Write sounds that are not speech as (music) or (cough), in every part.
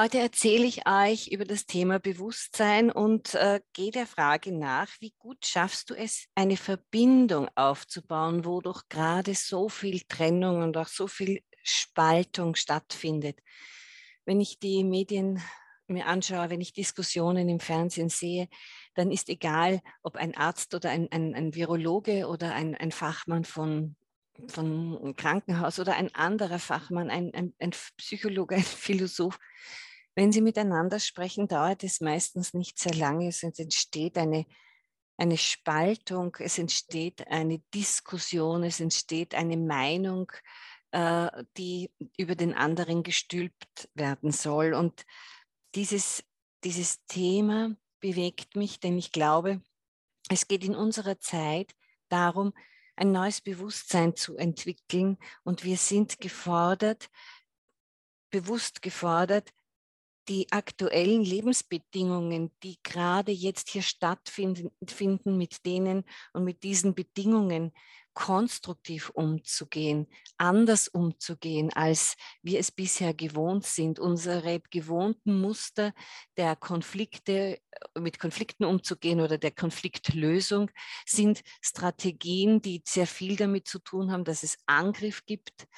Heute erzähle ich euch über das Thema Bewusstsein und äh, gehe der Frage nach, wie gut schaffst du es, eine Verbindung aufzubauen, wo doch gerade so viel Trennung und auch so viel Spaltung stattfindet. Wenn ich die Medien mir anschaue, wenn ich Diskussionen im Fernsehen sehe, dann ist egal, ob ein Arzt oder ein, ein, ein Virologe oder ein, ein Fachmann von von Krankenhaus oder ein anderer Fachmann, ein, ein, ein Psychologe, ein Philosoph, wenn sie miteinander sprechen, dauert es meistens nicht sehr lange. Es entsteht eine, eine Spaltung, es entsteht eine Diskussion, es entsteht eine Meinung, äh, die über den anderen gestülpt werden soll. Und dieses, dieses Thema bewegt mich, denn ich glaube, es geht in unserer Zeit darum, ein neues Bewusstsein zu entwickeln. Und wir sind gefordert, bewusst gefordert, die aktuellen Lebensbedingungen, die gerade jetzt hier stattfinden, mit denen und mit diesen Bedingungen konstruktiv umzugehen, anders umzugehen, als wir es bisher gewohnt sind. Unsere gewohnten Muster der Konflikte, mit Konflikten umzugehen oder der Konfliktlösung sind Strategien, die sehr viel damit zu tun haben, dass es Angriff gibt,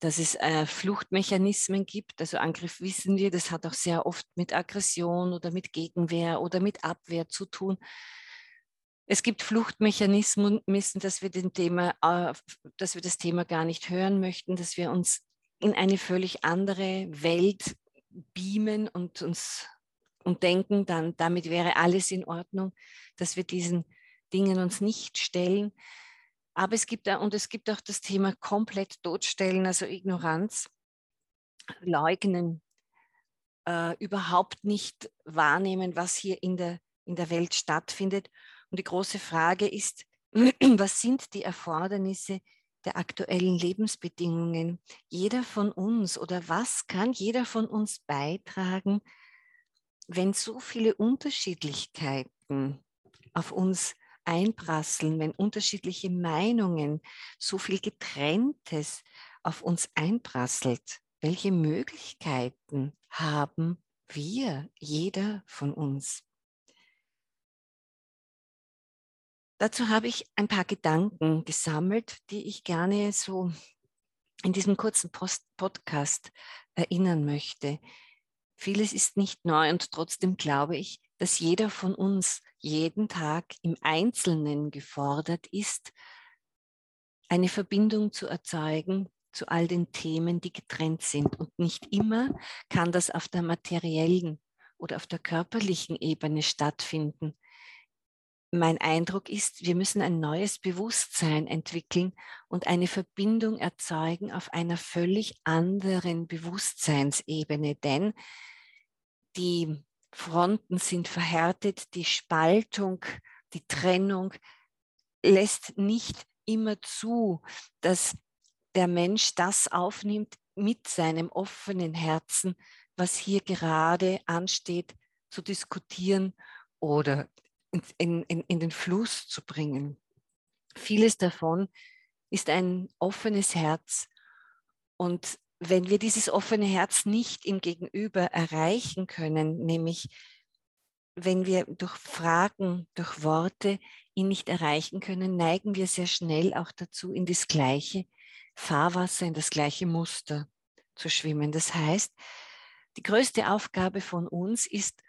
dass es äh, Fluchtmechanismen gibt. Also Angriff wissen wir, das hat auch sehr oft mit Aggression oder mit Gegenwehr oder mit Abwehr zu tun. Es gibt Fluchtmechanismen, dass wir, den Thema, äh, dass wir das Thema gar nicht hören möchten, dass wir uns in eine völlig andere Welt beamen und uns und denken, dann damit wäre alles in Ordnung, dass wir diesen Dingen uns nicht stellen. Aber es gibt und es gibt auch das Thema komplett totstellen, also Ignoranz, leugnen, äh, überhaupt nicht wahrnehmen, was hier in der, in der Welt stattfindet. Und die große Frage ist, (clears throat) was sind die Erfordernisse der aktuellen Lebensbedingungen? Jeder von uns oder was kann jeder von uns beitragen, wenn so viele Unterschiedlichkeiten auf uns einprasseln, wenn unterschiedliche Meinungen, so viel Getrenntes auf uns einprasselt, welche Möglichkeiten haben wir, jeder von uns? Dazu habe ich ein paar Gedanken gesammelt, die ich gerne so in diesem kurzen Post Podcast erinnern möchte. Vieles ist nicht neu und trotzdem glaube ich, dass jeder von uns jeden Tag im Einzelnen gefordert ist, eine Verbindung zu erzeugen zu all den Themen, die getrennt sind. Und nicht immer kann das auf der materiellen oder auf der körperlichen Ebene stattfinden. Mein Eindruck ist, wir müssen ein neues Bewusstsein entwickeln und eine Verbindung erzeugen auf einer völlig anderen Bewusstseinsebene, denn die Fronten sind verhärtet, die Spaltung, die Trennung lässt nicht immer zu, dass der Mensch das aufnimmt mit seinem offenen Herzen, was hier gerade ansteht, zu diskutieren oder in, in, in den Fluss zu bringen. Vieles davon ist ein offenes Herz und wenn wir dieses offene Herz nicht im Gegenüber erreichen können, nämlich wenn wir durch Fragen, durch Worte ihn nicht erreichen können, neigen wir sehr schnell auch dazu, in das gleiche Fahrwasser, in das gleiche Muster zu schwimmen. Das heißt, die größte Aufgabe von uns ist,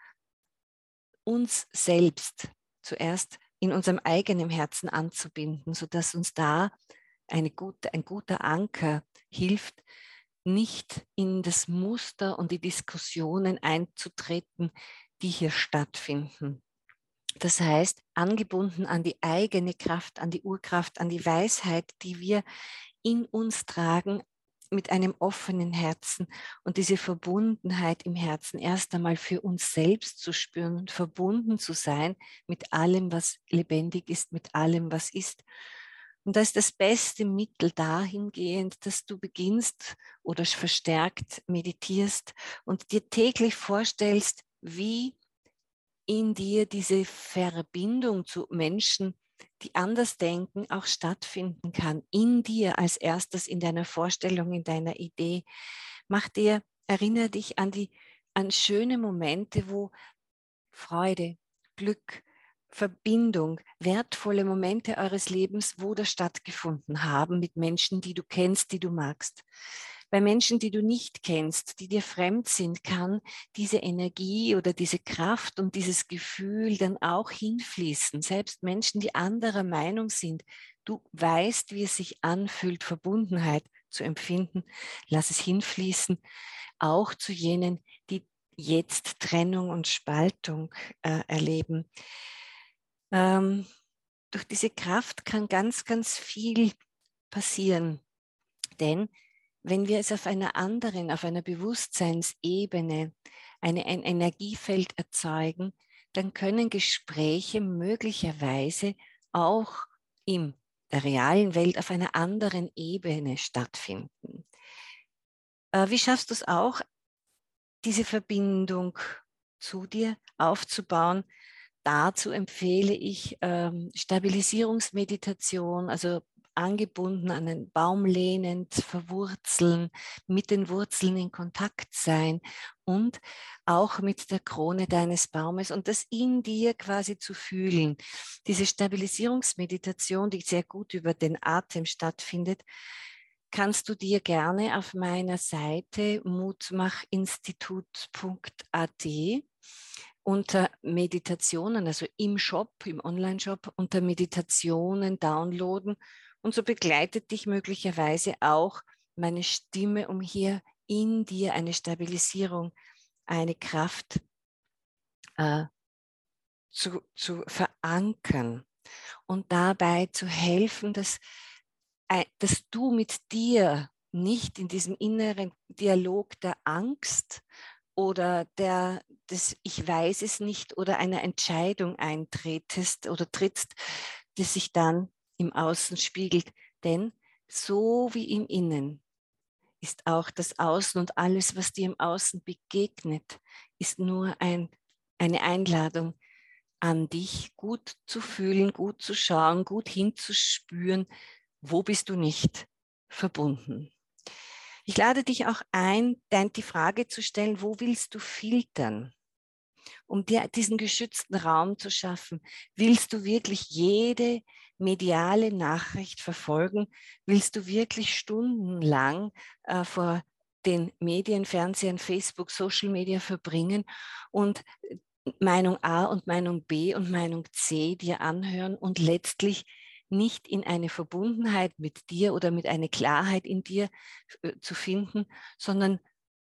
uns selbst zuerst in unserem eigenen Herzen anzubinden, sodass uns da eine gute, ein guter Anker hilft, nicht in das Muster und die Diskussionen einzutreten, die hier stattfinden. Das heißt, angebunden an die eigene Kraft, an die Urkraft, an die Weisheit, die wir in uns tragen, mit einem offenen Herzen und diese Verbundenheit im Herzen erst einmal für uns selbst zu spüren und verbunden zu sein mit allem, was lebendig ist, mit allem, was ist und da ist das beste Mittel dahingehend, dass du beginnst oder verstärkt meditierst und dir täglich vorstellst, wie in dir diese Verbindung zu Menschen, die anders denken, auch stattfinden kann. In dir als erstes, in deiner Vorstellung, in deiner Idee. Mach dir, erinnere dich an die an schöne Momente, wo Freude, Glück, Verbindung, wertvolle Momente eures Lebens, wo das stattgefunden haben mit Menschen, die du kennst, die du magst. Bei Menschen, die du nicht kennst, die dir fremd sind, kann diese Energie oder diese Kraft und dieses Gefühl dann auch hinfließen. Selbst Menschen, die anderer Meinung sind, du weißt, wie es sich anfühlt, Verbundenheit zu empfinden. Lass es hinfließen, auch zu jenen, die jetzt Trennung und Spaltung äh, erleben. Ähm, durch diese Kraft kann ganz, ganz viel passieren. Denn wenn wir es auf einer anderen, auf einer Bewusstseinsebene, eine, ein Energiefeld erzeugen, dann können Gespräche möglicherweise auch in der realen Welt auf einer anderen Ebene stattfinden. Äh, wie schaffst du es auch, diese Verbindung zu dir aufzubauen? Dazu empfehle ich ähm, Stabilisierungsmeditation, also angebunden an einen Baum lehnend, verwurzeln, mit den Wurzeln in Kontakt sein und auch mit der Krone deines Baumes und das in dir quasi zu fühlen. Diese Stabilisierungsmeditation, die sehr gut über den Atem stattfindet, kannst du dir gerne auf meiner Seite mutmachinstitut.at unter Meditationen, also im Shop, im Online-Shop, unter Meditationen downloaden. Und so begleitet dich möglicherweise auch meine Stimme, um hier in dir eine Stabilisierung, eine Kraft äh, zu, zu verankern und dabei zu helfen, dass, äh, dass du mit dir nicht in diesem inneren Dialog der Angst oder der, des Ich weiß es nicht oder einer Entscheidung eintretest oder trittst, die sich dann im Außen spiegelt. Denn so wie im Innen ist auch das Außen und alles, was dir im Außen begegnet, ist nur ein, eine Einladung an dich, gut zu fühlen, gut zu schauen, gut hinzuspüren, wo bist du nicht verbunden. Ich lade dich auch ein, die Frage zu stellen, wo willst du filtern? Um dir diesen geschützten Raum zu schaffen, willst du wirklich jede mediale Nachricht verfolgen? Willst du wirklich stundenlang äh, vor den Medien, Fernsehen, Facebook, Social Media verbringen und Meinung A und Meinung B und Meinung C dir anhören und letztlich nicht in eine Verbundenheit mit dir oder mit einer Klarheit in dir äh, zu finden, sondern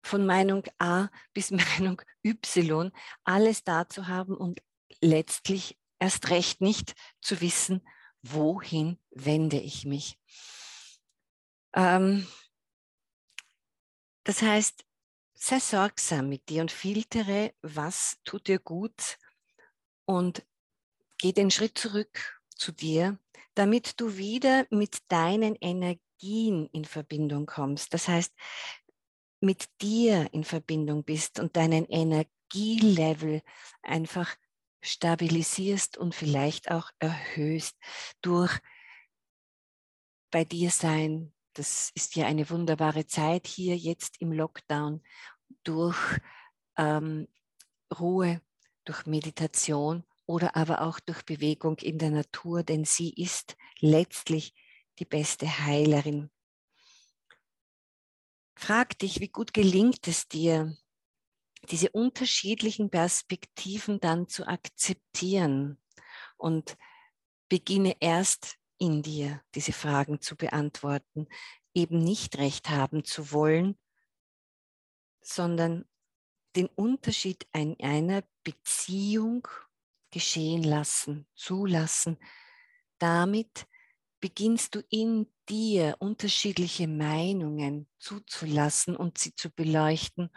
von Meinung A bis (laughs) Meinung Y alles da zu haben und letztlich erst recht nicht zu wissen, wohin wende ich mich. Ähm, das heißt, sei sorgsam mit dir und filtere, was tut dir gut und geh den Schritt zurück zu dir, damit du wieder mit deinen Energien in Verbindung kommst. Das heißt, mit dir in Verbindung bist und deinen Energielevel einfach stabilisierst und vielleicht auch erhöhst durch bei dir sein. Das ist ja eine wunderbare Zeit hier jetzt im Lockdown durch ähm, Ruhe, durch Meditation oder aber auch durch Bewegung in der Natur, denn sie ist letztlich die beste Heilerin. Frag dich, wie gut gelingt es dir, diese unterschiedlichen Perspektiven dann zu akzeptieren und beginne erst in dir diese Fragen zu beantworten, eben nicht recht haben zu wollen, sondern den Unterschied in einer Beziehung geschehen lassen, zulassen. Damit beginnst du in dir unterschiedliche Meinungen zuzulassen und sie zu beleuchten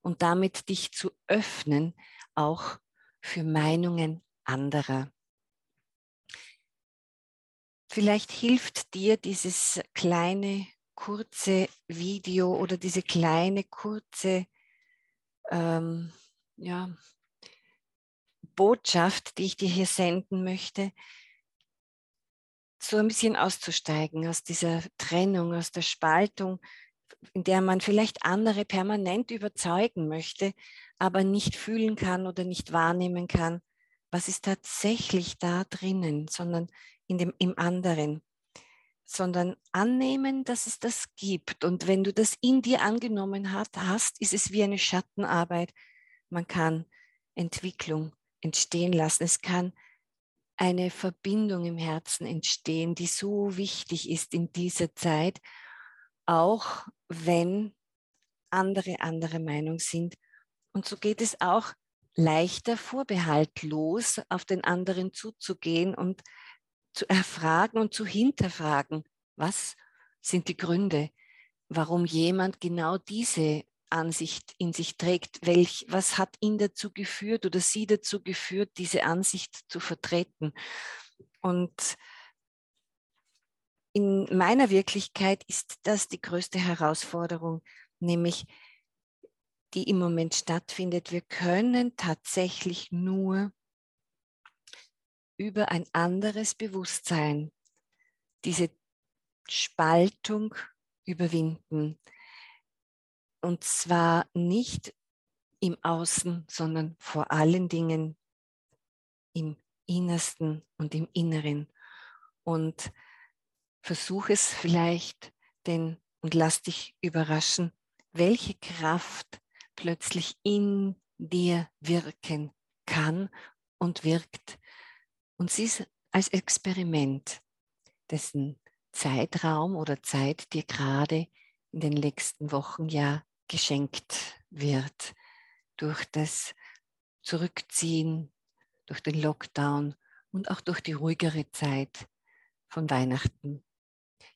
und damit dich zu öffnen, auch für Meinungen anderer. Vielleicht hilft dir dieses kleine, kurze Video oder diese kleine, kurze ähm, ja, Botschaft, die ich dir hier senden möchte, so ein bisschen auszusteigen aus dieser Trennung, aus der Spaltung, in der man vielleicht andere permanent überzeugen möchte, aber nicht fühlen kann oder nicht wahrnehmen kann, was ist tatsächlich da drinnen, sondern in dem, im anderen, sondern annehmen, dass es das gibt. Und wenn du das in dir angenommen hast, hast ist es wie eine Schattenarbeit. Man kann Entwicklung entstehen lassen. Es kann eine Verbindung im Herzen entstehen, die so wichtig ist in dieser Zeit, auch wenn andere andere Meinung sind. Und so geht es auch leichter vorbehaltlos auf den anderen zuzugehen und zu erfragen und zu hinterfragen, was sind die Gründe, warum jemand genau diese Ansicht in sich trägt, welch, was hat ihn dazu geführt oder sie dazu geführt, diese Ansicht zu vertreten. Und in meiner Wirklichkeit ist das die größte Herausforderung, nämlich die im Moment stattfindet. Wir können tatsächlich nur über ein anderes Bewusstsein diese Spaltung überwinden. Und zwar nicht im Außen, sondern vor allen Dingen im Innersten und im Inneren. Und versuch es vielleicht, denn und lass dich überraschen, welche Kraft plötzlich in dir wirken kann und wirkt. Und sie ist als Experiment, dessen Zeitraum oder Zeit dir gerade in den nächsten Wochen ja geschenkt wird durch das Zurückziehen, durch den Lockdown und auch durch die ruhigere Zeit von Weihnachten.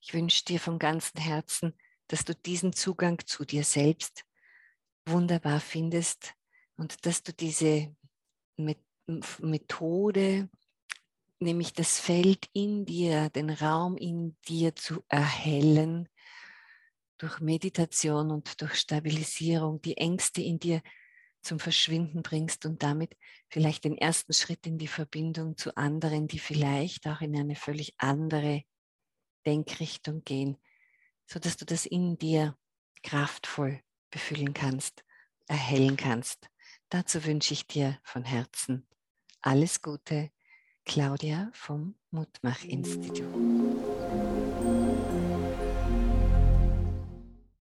Ich wünsche dir von ganzem Herzen, dass du diesen Zugang zu dir selbst wunderbar findest und dass du diese Methode, nämlich das Feld in dir, den Raum in dir zu erhellen, durch Meditation und durch Stabilisierung die Ängste in dir zum Verschwinden bringst und damit vielleicht den ersten Schritt in die Verbindung zu anderen, die vielleicht auch in eine völlig andere Denkrichtung gehen, sodass du das in dir kraftvoll befüllen kannst, erhellen kannst. Dazu wünsche ich dir von Herzen alles Gute, Claudia vom Mutmach-Institut.